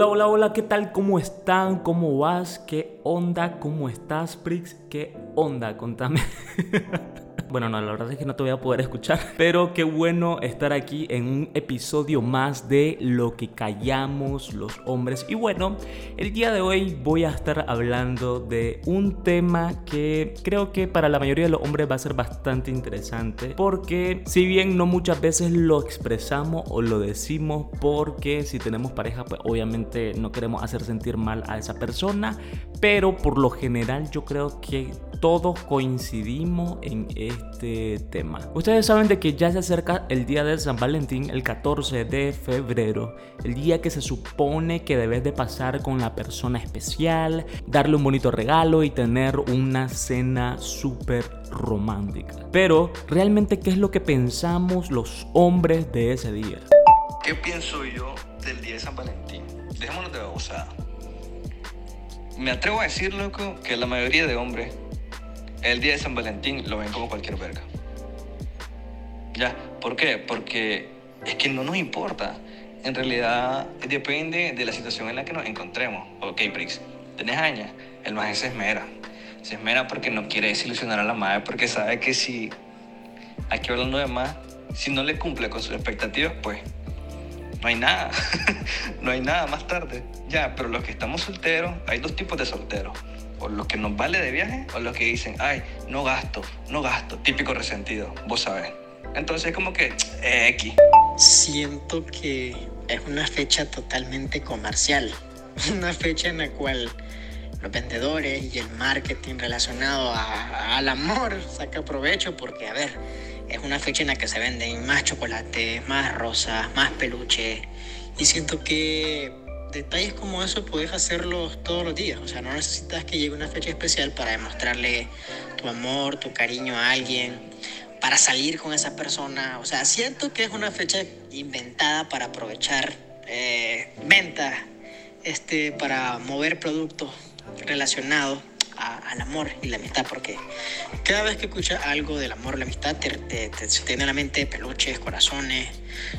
Hola, hola, hola, ¿qué tal? ¿Cómo están? ¿Cómo vas? ¿Qué onda? ¿Cómo estás, Prix? ¿Qué onda? Contame. Bueno, no, la verdad es que no te voy a poder escuchar, pero qué bueno estar aquí en un episodio más de Lo que callamos los hombres. Y bueno, el día de hoy voy a estar hablando de un tema que creo que para la mayoría de los hombres va a ser bastante interesante, porque si bien no muchas veces lo expresamos o lo decimos, porque si tenemos pareja, pues obviamente no queremos hacer sentir mal a esa persona, pero por lo general yo creo que todos coincidimos en este tema. Ustedes saben de que ya se acerca el día de San Valentín, el 14 de febrero, el día que se supone que debes de pasar con la persona especial, darle un bonito regalo y tener una cena súper romántica. Pero, ¿realmente qué es lo que pensamos los hombres de ese día? ¿Qué pienso yo del día de San Valentín? Dejémonos de babosada. Me atrevo a decir, loco, que la mayoría de hombres el día de San Valentín lo ven como cualquier verga. ¿Ya? ¿Por qué? Porque es que no nos importa. En realidad depende de la situación en la que nos encontremos. Ok, Prix, tenés años, el maje se esmera. Se esmera porque no quiere desilusionar a la madre, porque sabe que si, aquí hablando de más, si no le cumple con sus expectativas, pues no hay nada. no hay nada más tarde. Ya, pero los que estamos solteros, hay dos tipos de solteros o los que nos vale de viaje o los que dicen, ay, no gasto, no gasto, típico resentido, vos sabés. Entonces como que eh, X. Siento que es una fecha totalmente comercial, una fecha en la cual los vendedores y el marketing relacionado al amor saca provecho porque, a ver, es una fecha en la que se venden más chocolate, más rosas, más peluche. Y siento que detalles como eso puedes hacerlos todos los días. O sea, no necesitas que llegue una fecha especial para demostrarle tu amor, tu cariño a alguien, para salir con esa persona. O sea, siento que es una fecha inventada para aprovechar eh, ventas, este, para mover productos relacionados al amor y la amistad, porque cada vez que escuchas algo del amor, la amistad, te, te, te, te tiene en la mente peluches, corazones,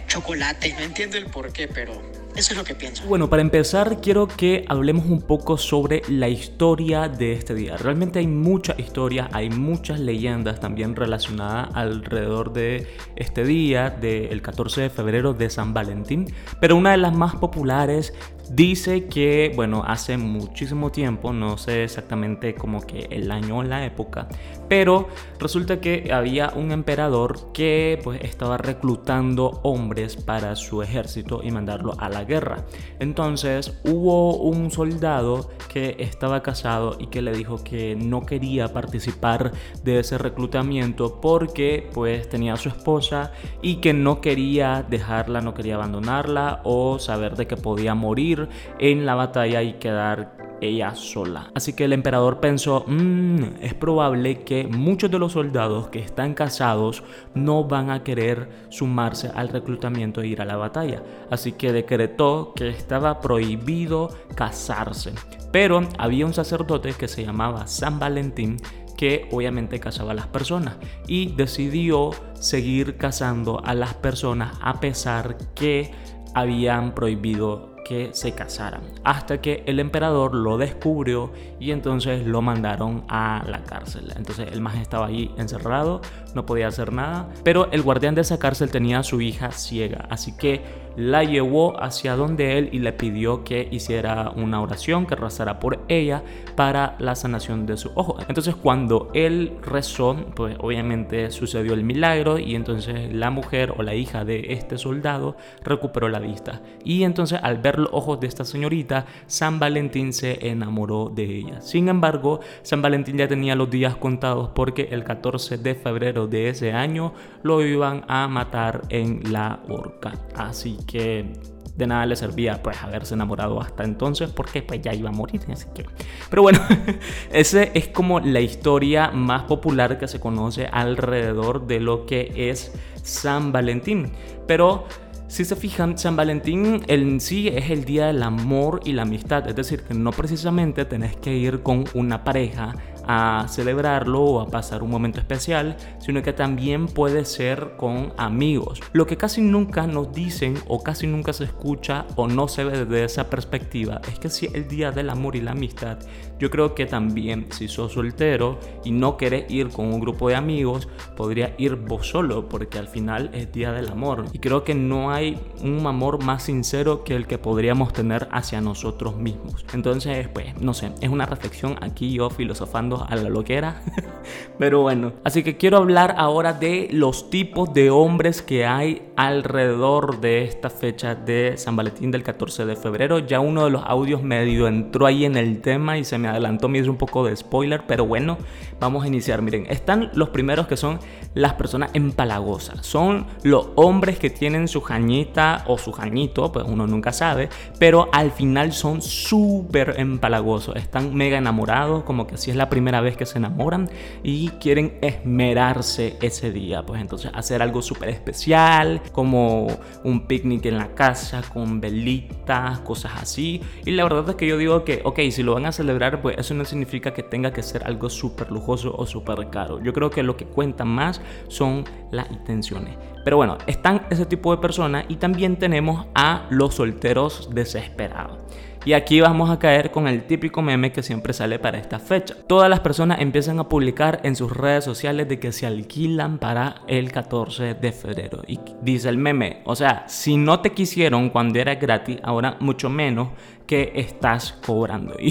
chocolates, no entiendo el por qué, pero eso es lo que pienso. Bueno, para empezar, quiero que hablemos un poco sobre la historia de este día. Realmente hay mucha historia, hay muchas leyendas también relacionadas alrededor de este día, del 14 de febrero de San Valentín. Pero una de las más populares Dice que, bueno, hace muchísimo tiempo, no sé exactamente como que el año o la época, pero resulta que había un emperador que pues estaba reclutando hombres para su ejército y mandarlo a la guerra. Entonces hubo un soldado que estaba casado y que le dijo que no quería participar de ese reclutamiento porque pues tenía a su esposa y que no quería dejarla, no quería abandonarla o saber de que podía morir en la batalla y quedar ella sola. Así que el emperador pensó, mm, es probable que muchos de los soldados que están casados no van a querer sumarse al reclutamiento e ir a la batalla. Así que decretó que estaba prohibido casarse. Pero había un sacerdote que se llamaba San Valentín que obviamente casaba a las personas y decidió seguir casando a las personas a pesar que habían prohibido que se casaran, hasta que el emperador lo descubrió y entonces lo mandaron a la cárcel. Entonces el más estaba ahí encerrado, no podía hacer nada, pero el guardián de esa cárcel tenía a su hija ciega, así que la llevó hacia donde él y le pidió que hiciera una oración, que rezara por ella para la sanación de su ojo. Entonces cuando él rezó, pues obviamente sucedió el milagro y entonces la mujer o la hija de este soldado recuperó la vista. Y entonces al ver los ojos de esta señorita, San Valentín se enamoró de ella. Sin embargo, San Valentín ya tenía los días contados porque el 14 de febrero de ese año lo iban a matar en la horca. Así que de nada le servía pues haberse enamorado hasta entonces porque pues ya iba a morir así que pero bueno ese es como la historia más popular que se conoce alrededor de lo que es San Valentín. Pero si se fijan, San Valentín en sí es el día del amor y la amistad, es decir, que no precisamente tenés que ir con una pareja a celebrarlo o a pasar un momento especial, sino que también puede ser con amigos. Lo que casi nunca nos dicen o casi nunca se escucha o no se ve desde esa perspectiva es que si el día del amor y la amistad, yo creo que también si sos soltero y no querés ir con un grupo de amigos, podría ir vos solo porque al final es día del amor. Y creo que no hay un amor más sincero que el que podríamos tener hacia nosotros mismos. Entonces, pues, no sé, es una reflexión aquí yo filosofando a la loquera. Pero bueno, así que quiero hablar ahora de los tipos de hombres que hay alrededor de esta fecha de San Valentín del 14 de febrero. Ya uno de los audios medio entró ahí en el tema y se me adelantó, me hizo un poco de spoiler, pero bueno, vamos a iniciar. Miren, están los primeros que son las personas empalagosas. Son los hombres que tienen su jañita o su jañito, pues uno nunca sabe, pero al final son súper empalagosos. Están mega enamorados, como que si es la primera vez que se enamoran y quieren esmerarse ese día. Pues entonces hacer algo súper especial, como un picnic en la casa con velitas, cosas así. Y la verdad es que yo digo que, ok, si lo van a celebrar, pues eso no significa que tenga que ser algo súper lujoso o súper caro. Yo creo que lo que cuenta más son las intenciones. Pero bueno, están ese tipo de personas y también tenemos a los solteros desesperados. Y aquí vamos a caer con el típico meme que siempre sale para esta fecha. Todas las personas empiezan a publicar en sus redes sociales de que se alquilan para el 14 de febrero. Y dice el meme, o sea, si no te quisieron cuando era gratis, ahora mucho menos que estás cobrando.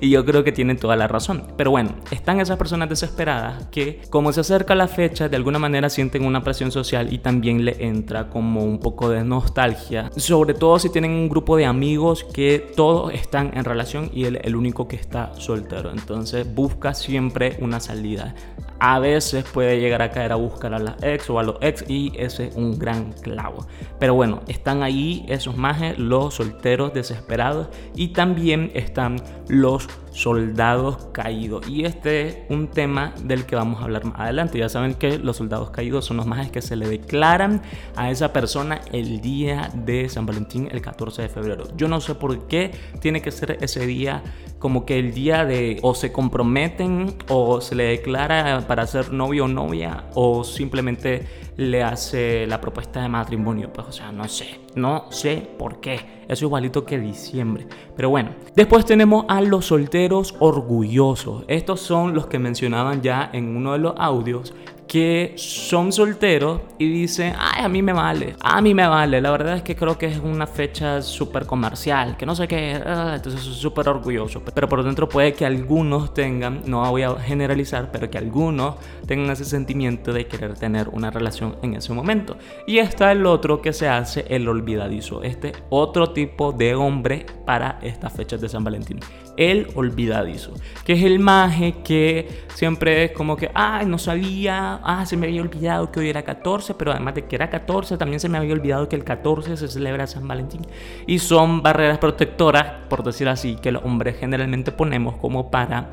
Y, yo creo que tienen toda la razón. Pero bueno, están esas personas desesperadas que como se acerca la fecha, de alguna manera sienten una presión social y también le entra como un poco de nostalgia. Sobre todo si tienen un grupo de amigos que todos están en relación y él el único que está soltero. Entonces busca siempre una salida a veces puede llegar a caer a buscar a las ex o a los ex y ese es un gran clavo. Pero bueno, están ahí esos majes, los solteros desesperados y también están los soldados caídos. Y este es un tema del que vamos a hablar más adelante. Ya saben que los soldados caídos son los majes que se le declaran a esa persona el día de San Valentín, el 14 de febrero. Yo no sé por qué tiene que ser ese día como que el día de o se comprometen o se le declara para ser novio o novia o simplemente le hace la propuesta de matrimonio. Pues o sea, no sé, no sé por qué. Eso igualito que diciembre. Pero bueno, después tenemos a los solteros orgullosos. Estos son los que mencionaban ya en uno de los audios que son solteros y dicen, ay, a mí me vale, a mí me vale. La verdad es que creo que es una fecha súper comercial, que no sé qué, ah, entonces soy súper orgulloso. Pero por dentro puede que algunos tengan, no voy a generalizar, pero que algunos tengan ese sentimiento de querer tener una relación en ese momento. Y está el otro que se hace el olvidadizo, este otro tipo de hombre para estas fechas de San Valentín el olvidadizo, que es el maje que siempre es como que, ay, no sabía, ah, se me había olvidado que hoy era 14, pero además de que era 14, también se me había olvidado que el 14 se celebra San Valentín. Y son barreras protectoras, por decir así, que los hombres generalmente ponemos como para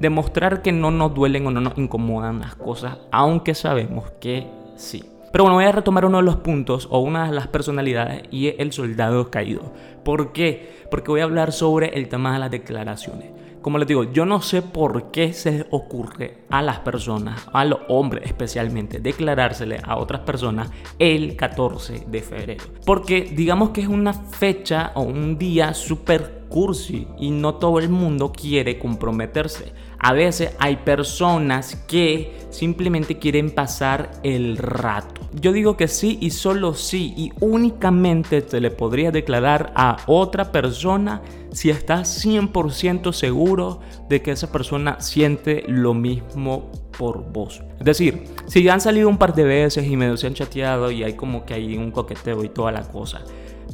demostrar que no nos duelen o no nos incomodan las cosas, aunque sabemos que sí. Pero bueno, voy a retomar uno de los puntos o una de las personalidades y es el soldado caído. ¿Por qué? Porque voy a hablar sobre el tema de las declaraciones. Como les digo, yo no sé por qué se ocurre a las personas, a los hombres especialmente, declarársele a otras personas el 14 de febrero. Porque digamos que es una fecha o un día súper cursi y no todo el mundo quiere comprometerse. A veces hay personas que simplemente quieren pasar el rato. Yo digo que sí y solo sí y únicamente te le podrías declarar a otra persona si estás 100% seguro de que esa persona siente lo mismo por vos. Es decir, si ya han salido un par de veces y medio se han chateado y hay como que hay un coqueteo y toda la cosa,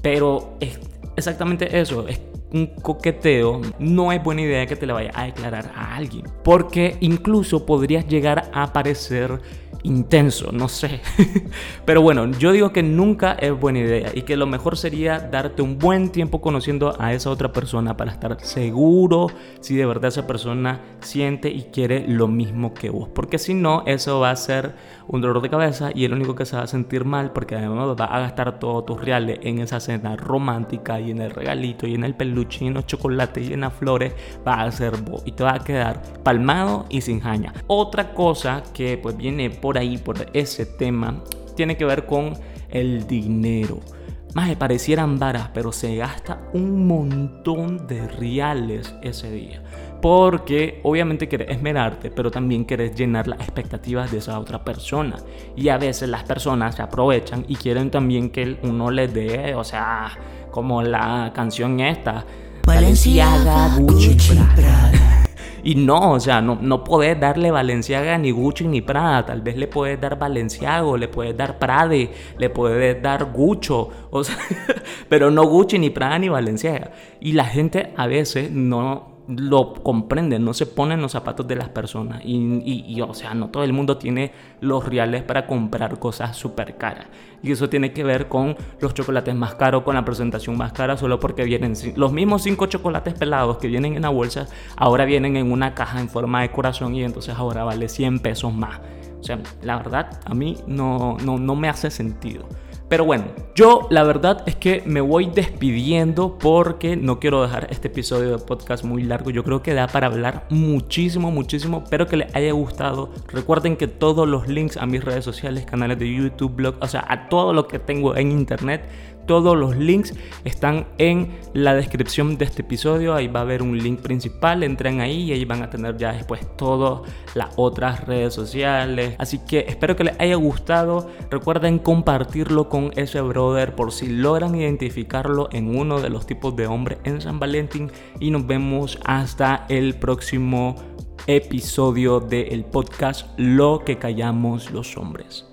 pero es exactamente eso, es un coqueteo, no es buena idea que te le vayas a declarar a alguien. Porque incluso podrías llegar a parecer intenso, no sé. Pero bueno, yo digo que nunca es buena idea y que lo mejor sería darte un buen tiempo conociendo a esa otra persona para estar seguro si de verdad esa persona siente y quiere lo mismo que vos. Porque si no, eso va a ser un dolor de cabeza y el único que se va a sentir mal porque además va a gastar todos tus reales en esa cena romántica y en el regalito y en el peluche y en los chocolates y en las flores, va a ser vos y te va a quedar palmado y sin jaña. Otra cosa que pues viene por ahí, por ese tema, tiene que ver con el dinero. Más me parecieran varas, pero se gasta un montón de reales ese día. Porque obviamente quieres esmerarte, pero también quieres llenar las expectativas de esa otra persona. Y a veces las personas se aprovechan y quieren también que uno les dé, o sea, como la canción esta. Valenciaga, Gucci, y no, o sea, no, no podés darle Valenciaga ni Gucci ni Prada. Tal vez le puedes dar Valenciago, le puedes dar Prade, le puedes dar Gucho. O sea, pero no Gucci ni Prada ni Valenciaga. Y la gente a veces no, lo comprenden, no se ponen los zapatos de las personas. Y, o sea, no todo el mundo tiene los reales para comprar cosas súper caras. Y eso tiene que ver con los chocolates más caros, con la presentación más cara, solo porque vienen los mismos cinco chocolates pelados que vienen en la bolsa, ahora vienen en una caja en forma de corazón y entonces ahora vale 100 pesos más. O sea, la verdad, a mí no, no, no me hace sentido. Pero bueno, yo la verdad es que me voy despidiendo porque no quiero dejar este episodio de podcast muy largo. Yo creo que da para hablar muchísimo, muchísimo. Espero que les haya gustado. Recuerden que todos los links a mis redes sociales, canales de YouTube, blog, o sea, a todo lo que tengo en internet todos los links están en la descripción de este episodio. Ahí va a haber un link principal. Entren ahí y ahí van a tener ya después todas las otras redes sociales. Así que espero que les haya gustado. Recuerden compartirlo con ese brother por si logran identificarlo en uno de los tipos de hombre en San Valentín. Y nos vemos hasta el próximo episodio del podcast Lo que callamos los hombres.